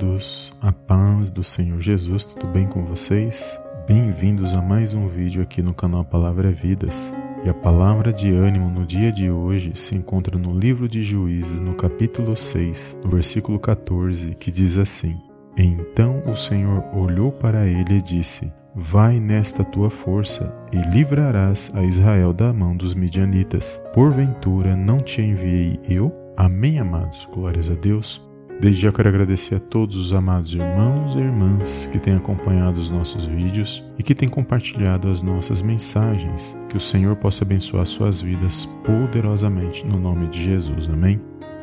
amados, a paz do Senhor Jesus, tudo bem com vocês? Bem-vindos a mais um vídeo aqui no canal Palavra é Vidas. E a palavra de ânimo no dia de hoje se encontra no livro de Juízes, no capítulo 6, no versículo 14, que diz assim: Então o Senhor olhou para ele e disse: Vai nesta tua força e livrarás a Israel da mão dos midianitas. Porventura não te enviei eu? Amém, amados. Glórias a Deus. Desde já quero agradecer a todos os amados irmãos e irmãs que têm acompanhado os nossos vídeos e que têm compartilhado as nossas mensagens. Que o Senhor possa abençoar suas vidas poderosamente no nome de Jesus. Amém?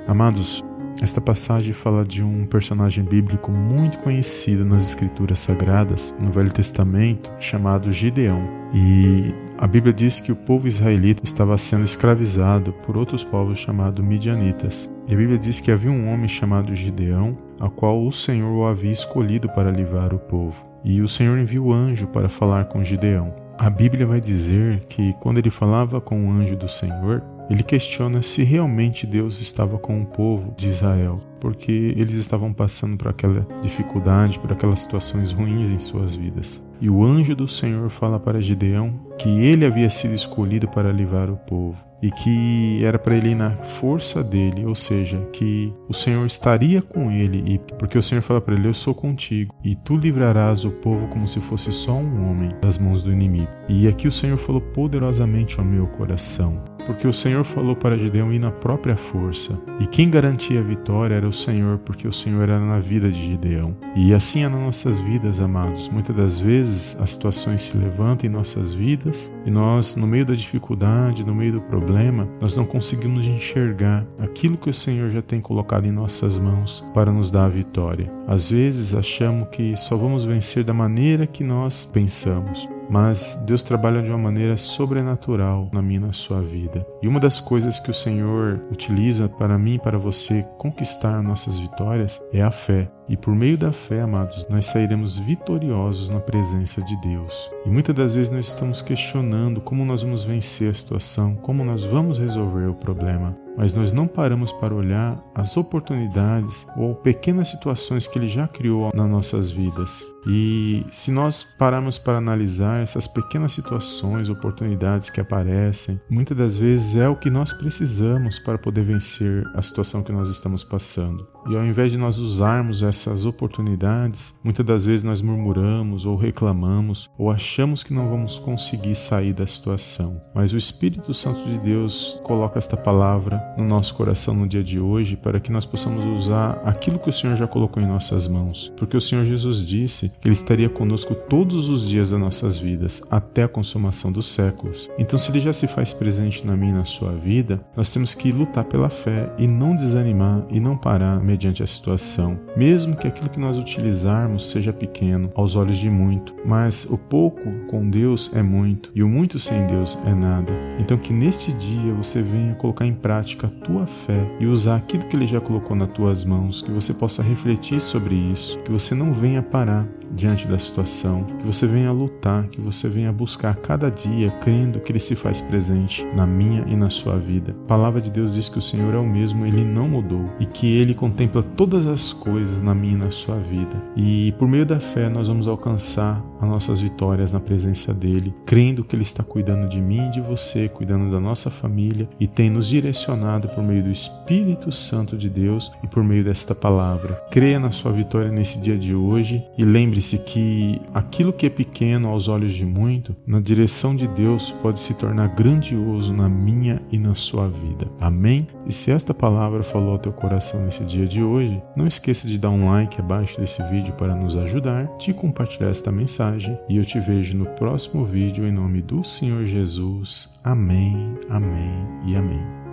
Amados, esta passagem fala de um personagem bíblico muito conhecido nas Escrituras Sagradas, no Velho Testamento, chamado Gideão. E a Bíblia diz que o povo israelita estava sendo escravizado por outros povos chamados midianitas. E a Bíblia diz que havia um homem chamado Gideão, a qual o Senhor o havia escolhido para livrar o povo. E o Senhor enviou o anjo para falar com Gideão. A Bíblia vai dizer que quando ele falava com o anjo do Senhor, ele questiona se realmente Deus estava com o povo de Israel, porque eles estavam passando por aquela dificuldade, por aquelas situações ruins em suas vidas. E o anjo do Senhor fala para Gideão que ele havia sido escolhido para livrar o povo e que era para ele ir na força dele, ou seja, que o Senhor estaria com ele, e porque o Senhor fala para ele: Eu sou contigo, e tu livrarás o povo como se fosse só um homem das mãos do inimigo. E aqui o Senhor falou poderosamente ao meu coração porque o Senhor falou para Gideão ir na própria força. E quem garantia a vitória era o Senhor, porque o Senhor era na vida de Gideão. E assim é nas nossas vidas, amados. Muitas das vezes as situações se levantam em nossas vidas e nós, no meio da dificuldade, no meio do problema, nós não conseguimos enxergar aquilo que o Senhor já tem colocado em nossas mãos para nos dar a vitória. Às vezes achamos que só vamos vencer da maneira que nós pensamos mas Deus trabalha de uma maneira sobrenatural na minha e na sua vida. E uma das coisas que o Senhor utiliza para mim e para você conquistar nossas vitórias é a fé. E por meio da fé, amados, nós sairemos vitoriosos na presença de Deus. E muitas das vezes nós estamos questionando como nós vamos vencer a situação, como nós vamos resolver o problema mas nós não paramos para olhar as oportunidades ou pequenas situações que Ele já criou nas nossas vidas. E se nós pararmos para analisar essas pequenas situações, oportunidades que aparecem, muitas das vezes é o que nós precisamos para poder vencer a situação que nós estamos passando. E ao invés de nós usarmos essas oportunidades, muitas das vezes nós murmuramos ou reclamamos ou achamos que não vamos conseguir sair da situação. Mas o Espírito Santo de Deus coloca esta palavra no nosso coração no dia de hoje para que nós possamos usar aquilo que o Senhor já colocou em nossas mãos. Porque o Senhor Jesus disse que Ele estaria conosco todos os dias das nossas vidas, até a consumação dos séculos. Então, se Ele já se faz presente na minha e na sua vida, nós temos que lutar pela fé e não desanimar e não parar mediante a situação, mesmo que aquilo que nós utilizarmos seja pequeno aos olhos de muito, mas o pouco com Deus é muito e o muito sem Deus é nada. Então que neste dia você venha colocar em prática a tua fé e usar aquilo que ele já colocou nas tuas mãos, que você possa refletir sobre isso, que você não venha parar diante da situação, que você venha lutar, que você venha buscar cada dia crendo que ele se faz presente na minha e na sua vida. A palavra de Deus diz que o Senhor é o mesmo, ele não mudou e que ele contém contempla todas as coisas na minha e na sua vida. E por meio da fé nós vamos alcançar as nossas vitórias na presença dele, crendo que ele está cuidando de mim e de você, cuidando da nossa família e tem nos direcionado por meio do Espírito Santo de Deus e por meio desta palavra. Creia na sua vitória nesse dia de hoje e lembre-se que aquilo que é pequeno aos olhos de muito, na direção de Deus pode se tornar grandioso na minha e na sua vida. Amém? E se esta palavra falou ao teu coração nesse dia de de hoje, não esqueça de dar um like abaixo desse vídeo para nos ajudar, de compartilhar esta mensagem e eu te vejo no próximo vídeo em nome do Senhor Jesus. Amém, amém e amém.